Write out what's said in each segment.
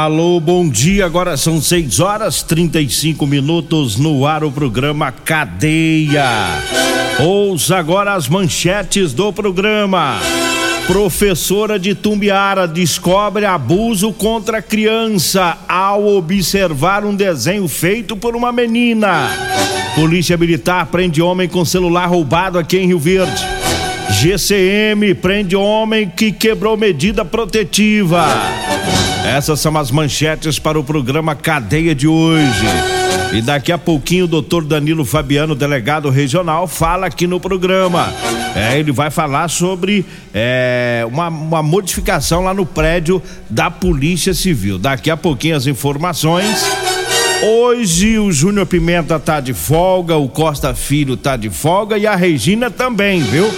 Alô, bom dia. Agora são 6 horas 35 minutos no ar o programa Cadeia. Ouça agora as manchetes do programa. Professora de Tumbiara descobre abuso contra criança ao observar um desenho feito por uma menina. Polícia Militar prende homem com celular roubado aqui em Rio Verde. GCM prende homem que quebrou medida protetiva. Essas são as manchetes para o programa Cadeia de hoje. E daqui a pouquinho o doutor Danilo Fabiano, delegado regional, fala aqui no programa. É, ele vai falar sobre é, uma, uma modificação lá no prédio da Polícia Civil. Daqui a pouquinho as informações. Hoje o Júnior Pimenta tá de folga, o Costa Filho tá de folga e a Regina também, viu?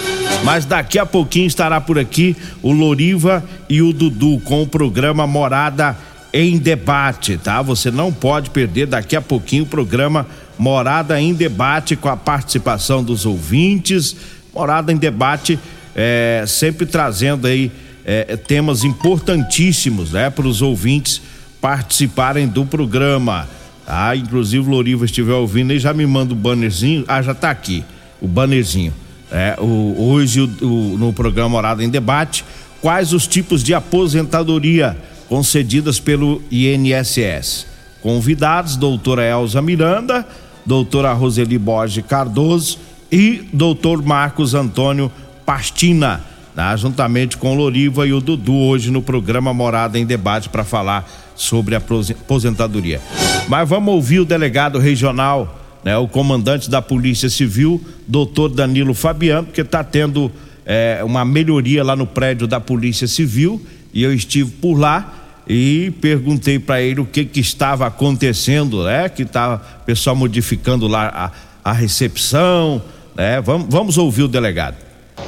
Mas daqui a pouquinho estará por aqui o Loriva e o Dudu com o programa Morada em Debate, tá? Você não pode perder daqui a pouquinho o programa Morada em Debate com a participação dos ouvintes. Morada em Debate é, sempre trazendo aí é, temas importantíssimos, né, para os ouvintes participarem do programa. Ah, inclusive Loriva estiver ouvindo aí, já me manda o bannerzinho. Ah, já tá aqui, o bannerzinho. É, o, hoje o, o, no programa Morada em Debate, quais os tipos de aposentadoria concedidas pelo INSS? Convidados, doutora Elza Miranda, doutora Roseli Borges Cardoso e doutor Marcos Antônio Pastina, né? juntamente com o Loriva e o Dudu, hoje no programa Morada em Debate para falar sobre a aposentadoria. Mas vamos ouvir o delegado regional né, o comandante da Polícia Civil, doutor Danilo Fabiano, porque está tendo é, uma melhoria lá no prédio da Polícia Civil e eu estive por lá e perguntei para ele o que que estava acontecendo, né? Que estava o pessoal modificando lá a, a recepção, né? Vamos, vamos ouvir o delegado.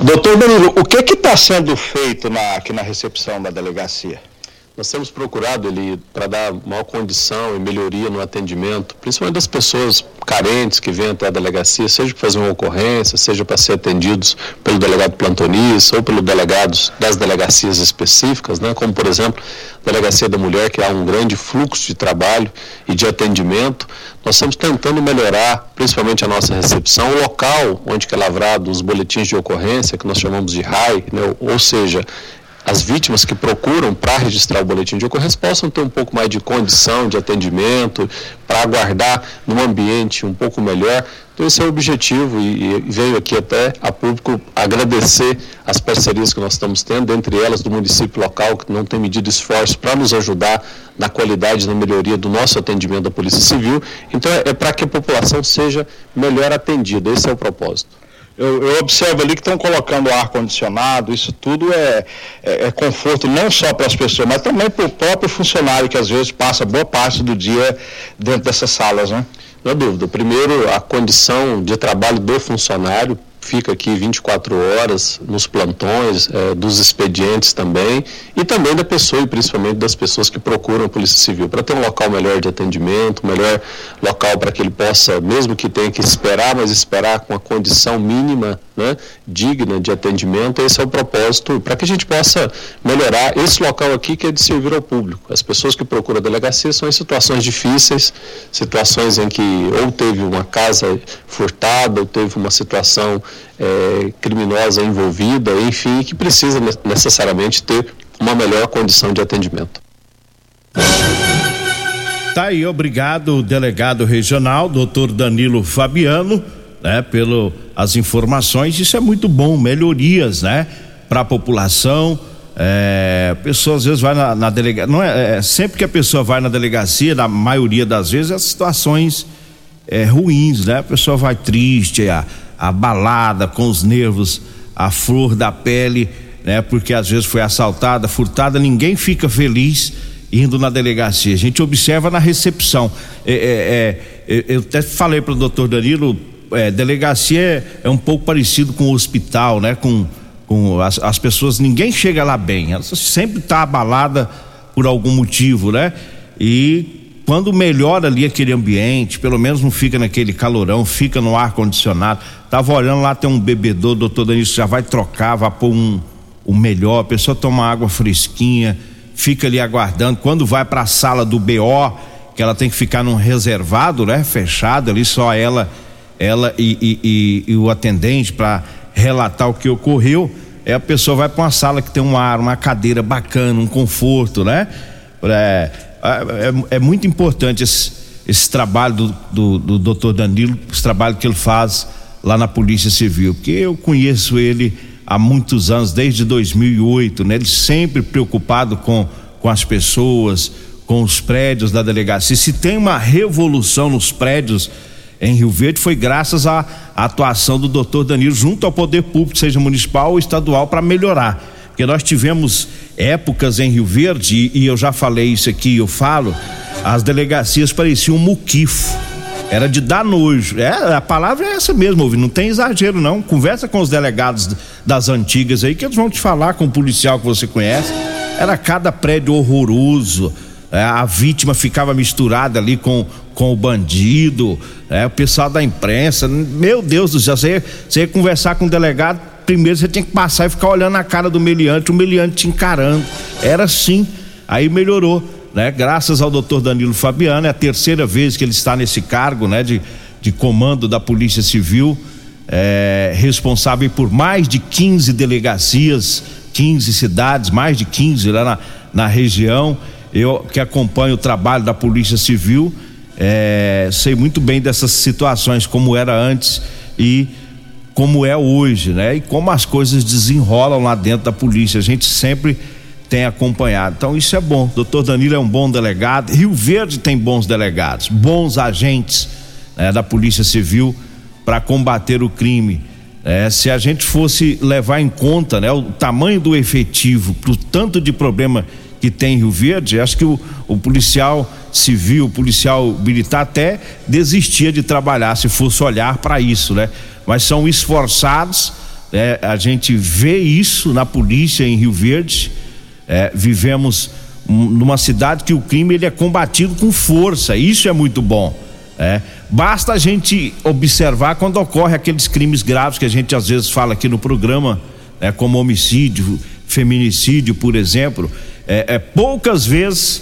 Doutor Danilo, o que está sendo feito na, aqui na recepção da delegacia? Nós temos procurado ele para dar maior condição e melhoria no atendimento, principalmente das pessoas carentes que vêm até a delegacia, seja para fazer uma ocorrência, seja para ser atendidos pelo delegado plantonista ou pelos delegados das delegacias específicas, né, como por exemplo a delegacia da mulher, que há um grande fluxo de trabalho e de atendimento. Nós estamos tentando melhorar, principalmente a nossa recepção, o local onde é lavrado os boletins de ocorrência, que nós chamamos de RAI, né, ou seja, as vítimas que procuram para registrar o boletim de ocorrência possam ter um pouco mais de condição de atendimento, para aguardar num ambiente um pouco melhor. Então esse é o objetivo e, e, veio aqui até a público agradecer as parcerias que nós estamos tendo, entre elas do município local, que não tem medido esforço para nos ajudar na qualidade na melhoria do nosso atendimento da Polícia Civil. Então é, é para que a população seja melhor atendida, esse é o propósito. Eu, eu, observo ali que estão colocando ar-condicionado, isso tudo é, é, é, conforto não só para as pessoas, mas também para o próprio funcionário que às vezes passa boa parte do dia dentro dessas salas, né? Não dúvida. Primeiro, a condição de trabalho do funcionário, fica aqui 24 horas nos plantões, é, dos expedientes também, e também da pessoa e principalmente das pessoas que procuram a Polícia Civil, para ter um local melhor de atendimento, melhor local para que ele possa, mesmo que tenha que esperar, mas esperar com a condição mínima né, digna de atendimento. Esse é o propósito para que a gente possa melhorar esse local aqui que é de servir ao público. As pessoas que procuram a delegacia são em situações difíceis, situações em que ou teve uma casa furtada, ou teve uma situação é, criminosa envolvida, enfim, que precisa necessariamente ter uma melhor condição de atendimento. Tá aí, obrigado, delegado regional, doutor Danilo Fabiano né, pelo as informações. Isso é muito bom, melhorias, né, para a população. É, a pessoa às vezes vai na, na delegacia, não é, é, sempre que a pessoa vai na delegacia, na maioria das vezes, as situações é, ruins, né? A pessoa vai triste, a, abalada, com os nervos à flor da pele, né? Porque às vezes foi assaltada, furtada, ninguém fica feliz indo na delegacia. A gente observa na recepção. É, é, é eu até falei para o doutor Danilo é, delegacia é, um pouco parecido com o hospital, né? Com, com as, as pessoas, ninguém chega lá bem, ela sempre está abalada por algum motivo, né? E quando melhora ali aquele ambiente, pelo menos não fica naquele calorão, fica no ar condicionado. Tava olhando lá tem um bebedor, doutor Danilo já vai trocar, vai pôr um o melhor, a pessoa toma água fresquinha, fica ali aguardando. Quando vai para a sala do BO, que ela tem que ficar num reservado, né? Fechado ali só ela ela e, e, e, e o atendente para relatar o que ocorreu, é a pessoa vai para uma sala que tem um ar, uma cadeira bacana, um conforto, né? É, é, é muito importante esse, esse trabalho do, do, do doutor Danilo, esse trabalho que ele faz lá na Polícia Civil, porque eu conheço ele há muitos anos, desde 2008, né? Ele sempre preocupado com, com as pessoas, com os prédios da delegacia. Se tem uma revolução nos prédios em Rio Verde foi graças à atuação do doutor Danilo junto ao poder público, seja municipal ou estadual, para melhorar. Porque nós tivemos épocas em Rio Verde, e, eu já falei isso aqui, eu falo, as delegacias pareciam um muquifo. Era de dar nojo. É, a palavra é essa mesmo, não tem exagero, não. Conversa com os delegados das antigas aí, que eles vão te falar com o policial que você conhece. Era cada prédio horroroso é, a vítima ficava misturada ali com, com o bandido, é, o pessoal da imprensa. Meu Deus do céu, você você conversar com o delegado, primeiro você tinha que passar e ficar olhando a cara do meliante, o meliante te encarando. Era assim, aí melhorou. Né? Graças ao doutor Danilo Fabiano, é a terceira vez que ele está nesse cargo né? de, de comando da Polícia Civil, é, responsável por mais de 15 delegacias, 15 cidades, mais de 15 lá na, na região eu que acompanho o trabalho da Polícia Civil, é, sei muito bem dessas situações, como era antes e como é hoje, né? E como as coisas desenrolam lá dentro da polícia. A gente sempre tem acompanhado. Então isso é bom. Doutor Danilo é um bom delegado. Rio Verde tem bons delegados, bons agentes né, da Polícia Civil para combater o crime. É, se a gente fosse levar em conta né, o tamanho do efetivo, pro tanto de problema que tem em Rio Verde, acho que o, o policial civil, o policial militar até desistia de trabalhar se fosse olhar para isso, né? Mas são esforçados, é, a gente vê isso na polícia em Rio Verde. É, vivemos numa cidade que o crime ele é combatido com força, isso é muito bom. É. Basta a gente observar quando ocorre aqueles crimes graves que a gente às vezes fala aqui no programa, né, como homicídio, feminicídio, por exemplo é, é, poucas vezes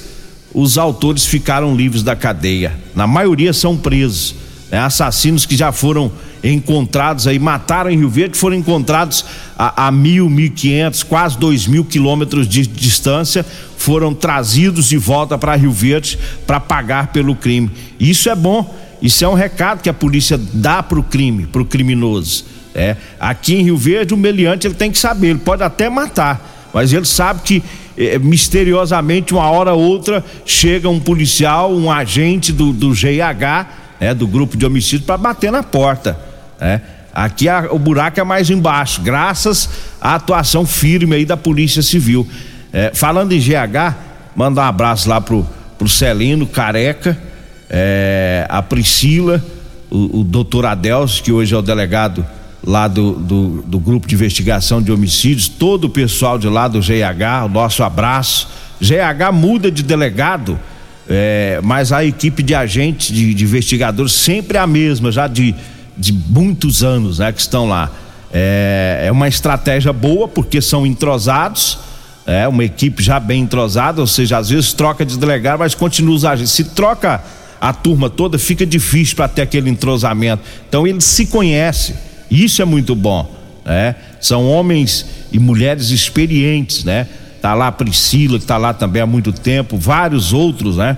os autores ficaram livres da cadeia. Na maioria são presos. Né? Assassinos que já foram encontrados aí, mataram em Rio Verde, foram encontrados a, a mil, mil quinhentos, quase dois mil quilômetros de distância, foram trazidos de volta para Rio Verde para pagar pelo crime. Isso é bom. Isso é um recado que a polícia dá para o crime, para o criminoso. É. Aqui em Rio Verde, o meliante ele tem que saber, ele pode até matar, mas ele sabe que é, misteriosamente, uma hora ou outra, chega um policial, um agente do, do GIH, né, do grupo de homicídio, para bater na porta. Né? Aqui a, o buraco é mais embaixo, graças à atuação firme aí da Polícia Civil. É, falando em GH, manda um abraço lá pro, pro Celino, Careca, é, a Priscila, o, o doutor Adelso, que hoje é o delegado lá do, do, do, grupo de investigação de homicídios, todo o pessoal de lá do GH, o nosso abraço. GH muda de delegado, é, mas a equipe de agentes, de, de, investigadores, sempre a mesma, já de, de muitos anos, né, que estão lá. É, é uma estratégia boa porque são entrosados, é uma equipe já bem entrosada, ou seja, às vezes troca de delegado, mas continua os agentes. Se troca a turma toda, fica difícil para ter aquele entrosamento. Então eles se conhecem, isso é muito bom, né? São homens e mulheres experientes, né? Tá lá a Priscila, que tá lá também há muito tempo, vários outros, né?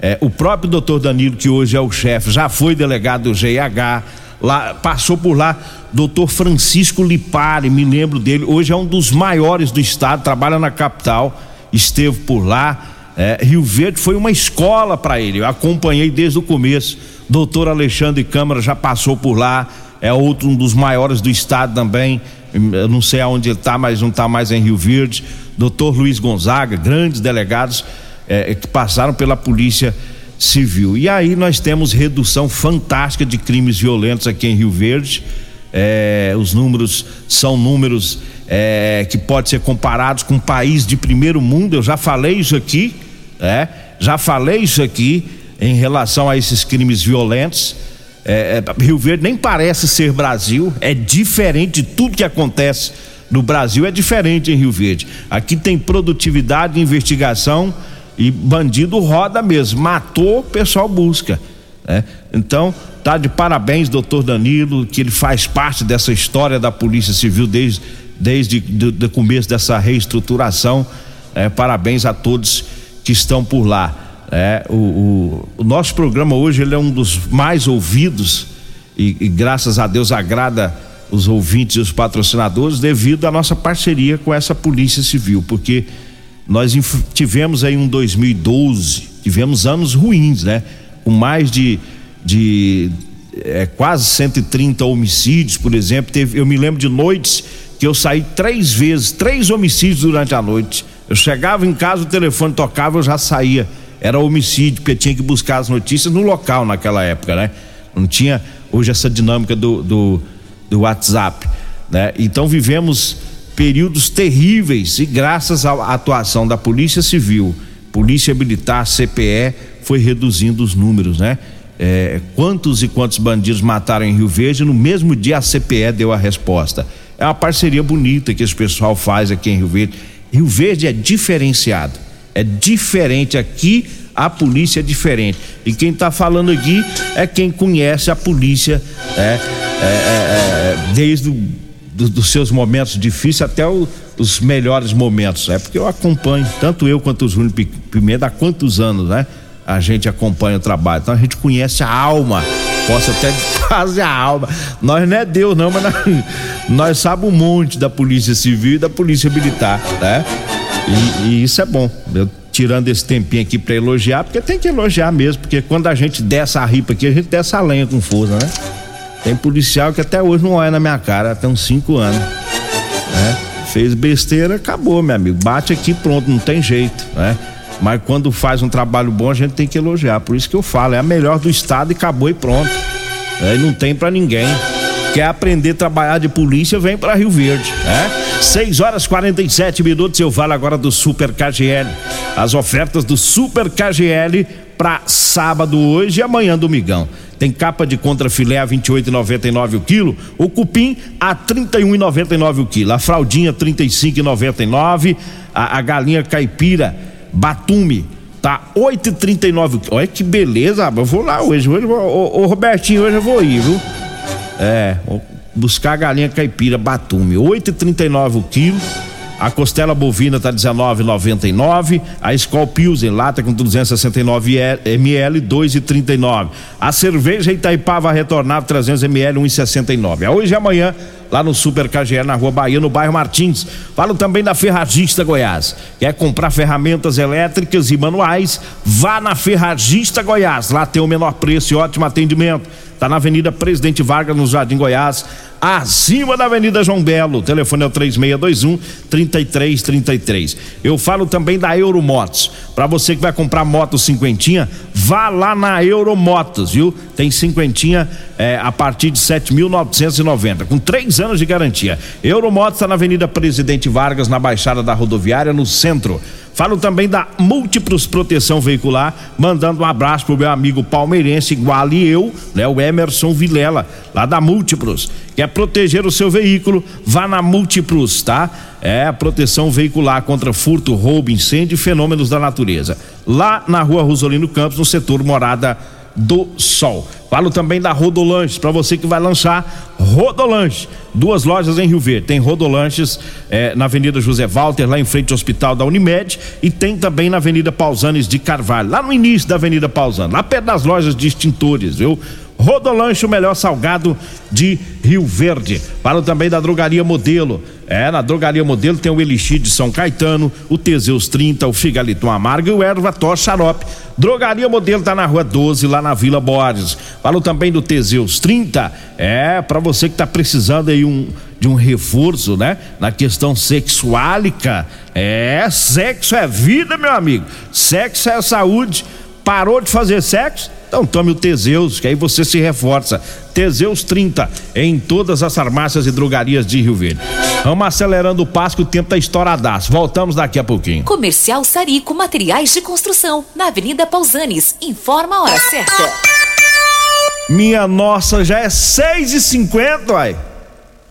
É, o próprio doutor Danilo, que hoje é o chefe, já foi delegado do GIH, lá, passou por lá, doutor Francisco Lipari, me lembro dele, hoje é um dos maiores do estado, trabalha na capital, esteve por lá. É, Rio Verde foi uma escola para ele, eu acompanhei desde o começo. Doutor Alexandre Câmara já passou por lá, é outro um dos maiores do estado também. Eu não sei aonde ele está, mas não está mais em Rio Verde. Doutor Luiz Gonzaga, grandes delegados é, que passaram pela Polícia Civil. E aí nós temos redução fantástica de crimes violentos aqui em Rio Verde. É, os números são números é, que podem ser comparados com um país de primeiro mundo. Eu já falei isso aqui, é, já falei isso aqui em relação a esses crimes violentos. É, é, Rio Verde nem parece ser Brasil, é diferente de tudo que acontece no Brasil, é diferente em Rio Verde. Aqui tem produtividade, investigação e bandido roda mesmo. Matou, o pessoal busca. Né? Então, tá de parabéns, doutor Danilo, que ele faz parte dessa história da Polícia Civil desde, desde o começo dessa reestruturação. É, parabéns a todos que estão por lá. É, o, o, o, nosso programa hoje ele é um dos mais ouvidos e, e graças a Deus agrada os ouvintes e os patrocinadores devido à nossa parceria com essa Polícia Civil, porque nós tivemos aí um 2012, tivemos anos ruins, né? Com mais de, de é, quase 130 homicídios, por exemplo. Teve, eu me lembro de noites que eu saí três vezes, três homicídios durante a noite. Eu chegava em casa, o telefone tocava, eu já saía. Era homicídio, porque tinha que buscar as notícias no local naquela época, né? Não tinha hoje essa dinâmica do, do, do WhatsApp, né? Então vivemos períodos terríveis e graças à atuação da Polícia Civil, Polícia Militar, CPE, foi reduzindo os números, né? É, quantos e quantos bandidos mataram em Rio Verde? No mesmo dia a CPE deu a resposta. É uma parceria bonita que esse pessoal faz aqui em Rio Verde. Rio Verde é diferenciado, é diferente aqui. A polícia é diferente. E quem está falando aqui é quem conhece a polícia é, é, é, é desde o do, dos seus momentos difíceis até o, os melhores momentos, é porque eu acompanho, tanto eu quanto o Júnior Pimenta, há quantos anos, né? A gente acompanha o trabalho, então a gente conhece a alma, posso até quase a alma. Nós não é Deus, não, mas nós, nós sabemos um monte da Polícia Civil e da Polícia Militar, né? E, e isso é bom. Eu tirando esse tempinho aqui para elogiar, porque tem que elogiar mesmo, porque quando a gente desce a ripa aqui, a gente desce a lenha com força, né? Tem policial que até hoje não olha na minha cara, tem uns cinco anos. Né? Fez besteira, acabou, meu amigo. Bate aqui, pronto, não tem jeito, né? Mas quando faz um trabalho bom, a gente tem que elogiar. Por isso que eu falo, é a melhor do estado e acabou e pronto. É, não tem para ninguém. Quer aprender a trabalhar de polícia, vem para Rio Verde, né? 6 horas 47 minutos, eu falo agora do Super KGL. As ofertas do Super KGL para sábado hoje e amanhã domingão. Tem capa de contrafilé a 28,99 o quilo, o cupim a 31,99 o quilo, a fraldinha 35,99, a, a galinha caipira Batume tá 8,39 Olha que beleza, eu vou lá hoje, hoje ô, ô Robertinho, hoje eu vou ir, viu? É, buscar galinha caipira Batume, 8,39 o quilo. A costela bovina tá 19,99. A Skol Pilsen lata com 269 ml 2,39. A cerveja Itaipava retornava 300 ml 1,69. Hoje e amanhã lá no Super KGL na Rua Bahia, no bairro Martins. Falo também da Ferragista Goiás. Quer comprar ferramentas elétricas e manuais? Vá na Ferragista Goiás. Lá tem o menor preço e ótimo atendimento. Tá na Avenida Presidente Vargas, no Jardim Goiás acima da Avenida João Belo. O telefone é o 3621 3333. Eu falo também da Euromotos. Para você que vai comprar moto cinquentinha, vá lá na Euromotos, viu? Tem cinquentinha é, a partir de 7.990, com três anos de garantia. Euromotos está na Avenida Presidente Vargas, na Baixada da Rodoviária, no centro. Falo também da Múltiplos Proteção Veicular, mandando um abraço pro meu amigo palmeirense, igual e eu, né? O Emerson Vilela, lá da Múltiplos. Quer proteger o seu veículo? Vá na Múltiplos, tá? É a proteção veicular contra furto, roubo, incêndio e fenômenos da natureza. Lá na rua Rosolino Campos, no setor Morada do Sol. Falo também da Rodolanches, para você que vai lançar Rodolanche. Duas lojas em Rio Verde. Tem Rodolanches é, na Avenida José Walter, lá em frente ao Hospital da Unimed, e tem também na Avenida Pausanes de Carvalho, lá no início da Avenida Pausanes, lá perto das lojas de extintores, viu? Rodolanche, o melhor salgado de Rio Verde. Falo também da Drogaria Modelo. É, na Drogaria Modelo tem o Elixir de São Caetano, o Teseus 30, o Figaliton Amargo e o Erva Tó Xarope. Drogaria Modelo tá na Rua 12, lá na Vila Borges. Falo também do Teseus 30, é, para você que tá precisando aí um de um reforço, né? Na questão sexuálica. É, sexo é vida, meu amigo. Sexo é saúde. Parou de fazer sexo? Então tome o Teseus, que aí você se reforça. Teseus 30 em todas as farmácias e drogarias de Rio Verde. Vamos acelerando o passo que o tempo tá estouradaço. Voltamos daqui a pouquinho. Comercial Sarico Materiais de Construção, na Avenida Pausanes. Informa a hora certa. Minha nossa, já é 6 e 50 uai.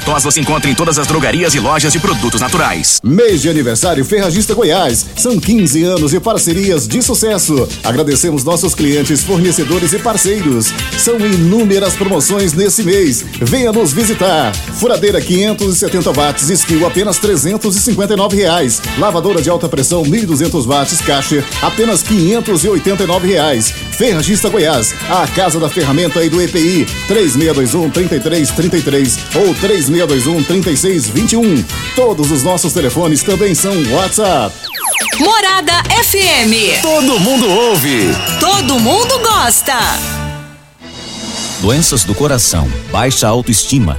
Ervatós você encontra em todas as drogarias e lojas de produtos naturais. Mês de aniversário Ferragista Goiás. São 15 anos de parcerias de sucesso. Agradecemos nossos clientes, fornecedores e parceiros. São inúmeras promoções nesse mês. Venha nos visitar. Furadeira 570 watts, skill apenas 359 reais. Lavadora de alta pressão 1200 watts, caixa apenas 589 reais. Ferragista Goiás, a casa da ferramenta e do EPI 3621 3333 ou 3 3621 3621. Todos os nossos telefones também são WhatsApp. Morada FM. Todo mundo ouve. Todo mundo gosta. Doenças do coração, baixa autoestima,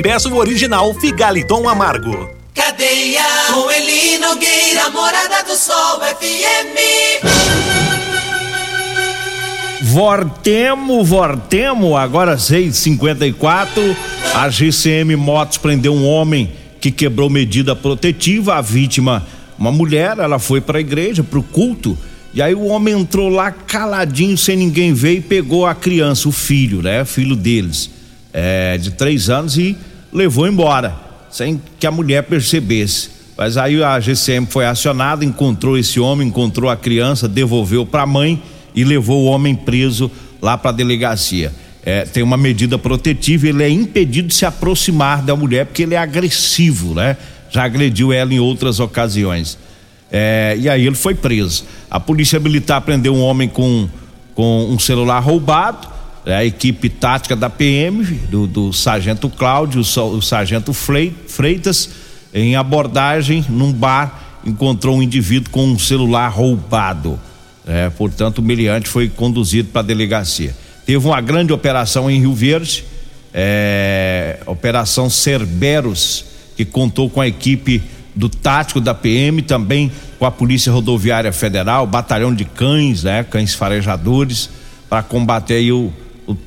e peça o original Figaliton Amargo. Cadeia com Eli Nogueira, Morada do Sol FM. Vortemo, Vortemo, agora 6:54. A GCM Motos prendeu um homem que quebrou medida protetiva. A vítima, uma mulher, ela foi para a igreja, para o culto. E aí o homem entrou lá caladinho, sem ninguém ver, e pegou a criança, o filho, né? Filho deles, é, de três anos, e levou embora, sem que a mulher percebesse. Mas aí a GCM foi acionada, encontrou esse homem, encontrou a criança, devolveu para a mãe e levou o homem preso lá para a delegacia. É, tem uma medida protetiva, ele é impedido de se aproximar da mulher porque ele é agressivo, né? Já agrediu ela em outras ocasiões. É, e aí ele foi preso. A polícia militar prendeu um homem com, com um celular roubado a equipe tática da PM, do, do sargento Cláudio, o, sargento Freitas, em abordagem num bar, encontrou um indivíduo com um celular roubado. É, portanto, o meliante foi conduzido para a delegacia. Teve uma grande operação em Rio Verde, é, Operação Cerberos, que contou com a equipe do tático da PM, também com a Polícia Rodoviária Federal, Batalhão de Cães, né, cães farejadores, para combater o,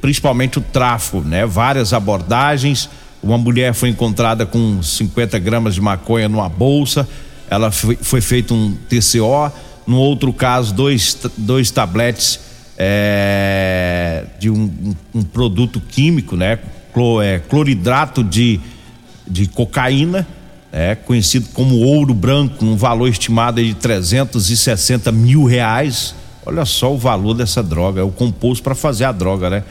principalmente o tráfico, né? Várias abordagens. Uma mulher foi encontrada com 50 gramas de maconha numa bolsa. Ela foi, foi feito um TCO. No outro caso, dois, dois tabletes é, de um, um, produto químico, né? É, cloridrato de, de cocaína, é, conhecido como ouro branco, um valor estimado de 360 mil reais Olha só o valor dessa droga, é o composto para fazer a droga, né?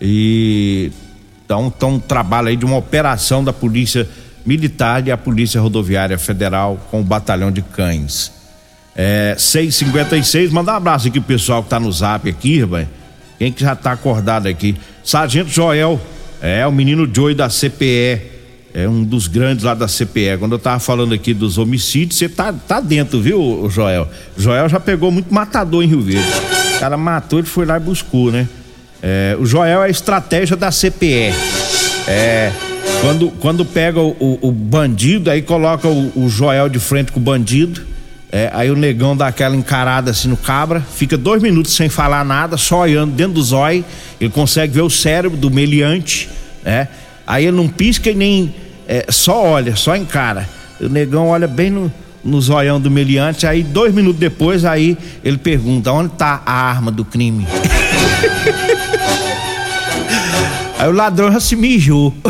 E então, um trabalho aí de uma operação da Polícia Militar e a Polícia Rodoviária Federal com o Batalhão de Cães. É, 656, mandar um abraço aqui pro pessoal que tá no zap aqui. Quem que já tá acordado aqui? Sargento Joel, é o menino Joey da CPE é um dos grandes lá da CPE. Quando eu tava falando aqui dos homicídios, você tá, tá dentro, viu, Joel? Joel já pegou muito matador em Rio Verde. O cara matou, ele foi lá e buscou, né? É, o Joel é a estratégia da CPE. É, quando, quando pega o, o, o bandido, aí coloca o, o, Joel de frente com o bandido. É, aí o negão dá aquela encarada assim no cabra, fica dois minutos sem falar nada, só olhando dentro do zóio. Ele consegue ver o cérebro do meliante, né? Aí ele não pisca e nem é, só olha, só encara. O negão olha bem no, no zoião do meliante, aí dois minutos depois, aí ele pergunta: onde está a arma do crime? aí o ladrão já se mijou.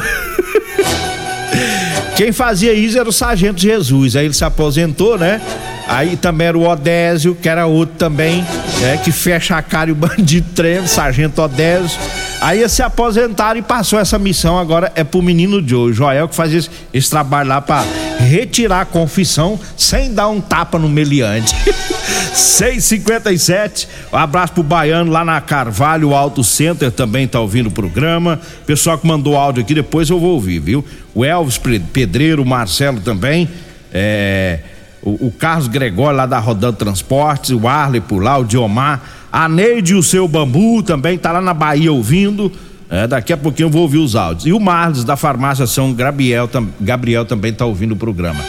Quem fazia isso era o Sargento Jesus. Aí ele se aposentou, né? Aí também era o Odésio, que era outro também, é, que fecha a cara e o bandido treme, Sargento Odésio. Aí se aposentaram e passou essa missão agora é pro menino Joe, Joel que faz esse, esse trabalho lá para retirar a confissão sem dar um tapa no meliante. 657. Um abraço pro Baiano lá na Carvalho, o Auto Center também tá ouvindo o programa. Pessoal que mandou áudio aqui, depois eu vou ouvir, viu? O Elvis Pedreiro, o Marcelo também. É, o, o Carlos Gregório lá da Rodando Transportes, o Arley por lá, o Diomar. A Neide e o seu bambu também tá lá na Bahia ouvindo. É, daqui a pouquinho eu vou ouvir os áudios. E o Marlos da farmácia São Gabriel, tam, Gabriel também tá ouvindo o programa.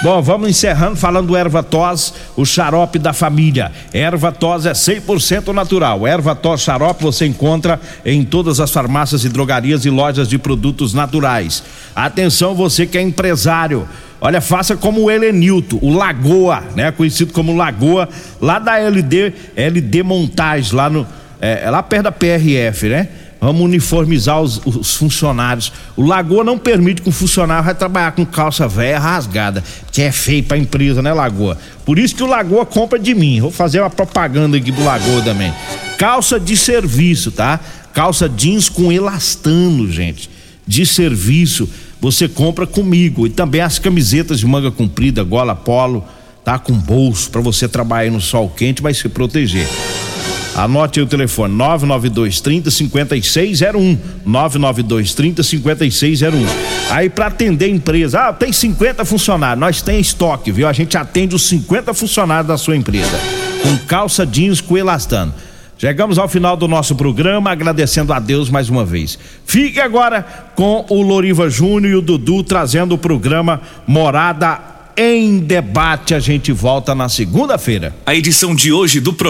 Bom, vamos encerrando falando do erva tos, o xarope da família. Erva tos é 100% natural. Erva tos xarope você encontra em todas as farmácias e drogarias e lojas de produtos naturais. Atenção você que é empresário. Olha, faça como o Helenilton, o Lagoa, né? Conhecido como Lagoa, lá da LD, LD Montage, lá no, é, é, lá perto da PRF, né? Vamos uniformizar os, os, funcionários. O Lagoa não permite que um funcionário vai trabalhar com calça velha rasgada, que é feio pra empresa, né, Lagoa? Por isso que o Lagoa compra de mim. Vou fazer uma propaganda aqui do Lagoa também. Calça de serviço, tá? Calça jeans com elastano, gente. De serviço você compra comigo. E também as camisetas de manga comprida, gola polo, tá com bolso para você trabalhar no sol quente, vai se proteger. Anote o telefone 992 30 5601. 992 30 5601. Aí para atender a empresa, ah, tem 50 funcionários, nós tem estoque, viu? A gente atende os 50 funcionários da sua empresa. Com calça jeans com elastano. Chegamos ao final do nosso programa, agradecendo a Deus mais uma vez. Fique agora com o Loriva Júnior e o Dudu trazendo o programa Morada em Debate. A gente volta na segunda-feira. A edição de hoje do programa